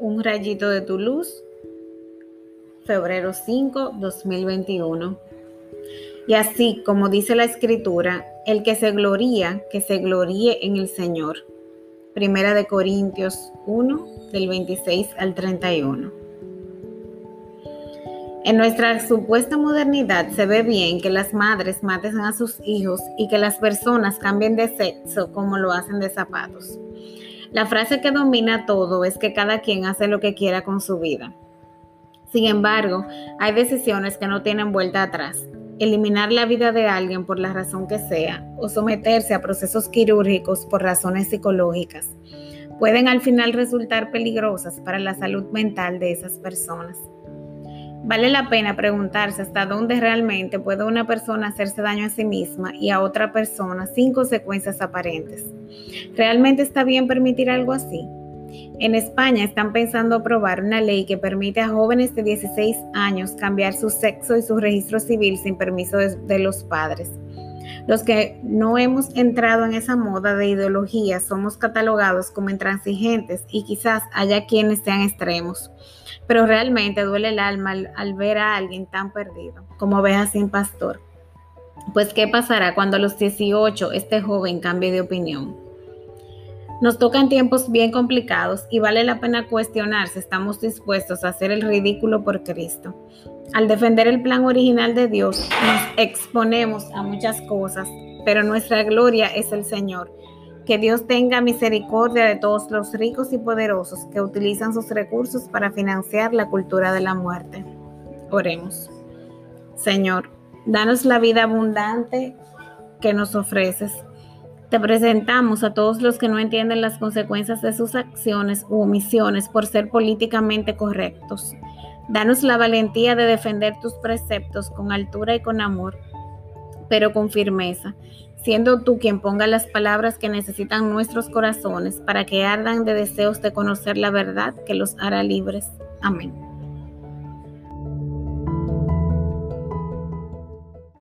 Un rayito de tu luz, febrero 5, 2021. Y así como dice la escritura, el que se gloría, que se gloríe en el Señor. Primera de Corintios 1, del 26 al 31. En nuestra supuesta modernidad se ve bien que las madres maten a sus hijos y que las personas cambien de sexo como lo hacen de zapatos. La frase que domina todo es que cada quien hace lo que quiera con su vida. Sin embargo, hay decisiones que no tienen vuelta atrás. Eliminar la vida de alguien por la razón que sea o someterse a procesos quirúrgicos por razones psicológicas pueden al final resultar peligrosas para la salud mental de esas personas. Vale la pena preguntarse hasta dónde realmente puede una persona hacerse daño a sí misma y a otra persona sin consecuencias aparentes. ¿Realmente está bien permitir algo así? En España están pensando aprobar una ley que permite a jóvenes de 16 años cambiar su sexo y su registro civil sin permiso de, los padres. Los que no hemos entrado en esa moda de ideología somos catalogados como intransigentes y quizás haya quienes sean extremos. Pero realmente duele el alma al, ver a alguien tan perdido, como oveja sin pastor. Pues, ¿qué pasará cuando a los 18 este joven cambie de opinión? Nos tocan tiempos bien complicados y vale la pena cuestionar si estamos dispuestos a hacer el ridículo por Cristo. Al defender el plan original de Dios, nos exponemos a muchas cosas, pero nuestra gloria es el Señor. Que Dios tenga misericordia de todos los ricos y poderosos que utilizan sus recursos para financiar la cultura de la muerte. Oremos. Señor, danos la vida abundante que nos ofreces te presentamos a todos los que no entienden las consecuencias de sus acciones u omisiones por ser políticamente correctos. Danos la valentía de defender tus preceptos con altura y con amor, pero con firmeza, siendo tú quien ponga las palabras que necesitan nuestros corazones para que ardan de deseos de conocer la verdad que los hará libres. Amén.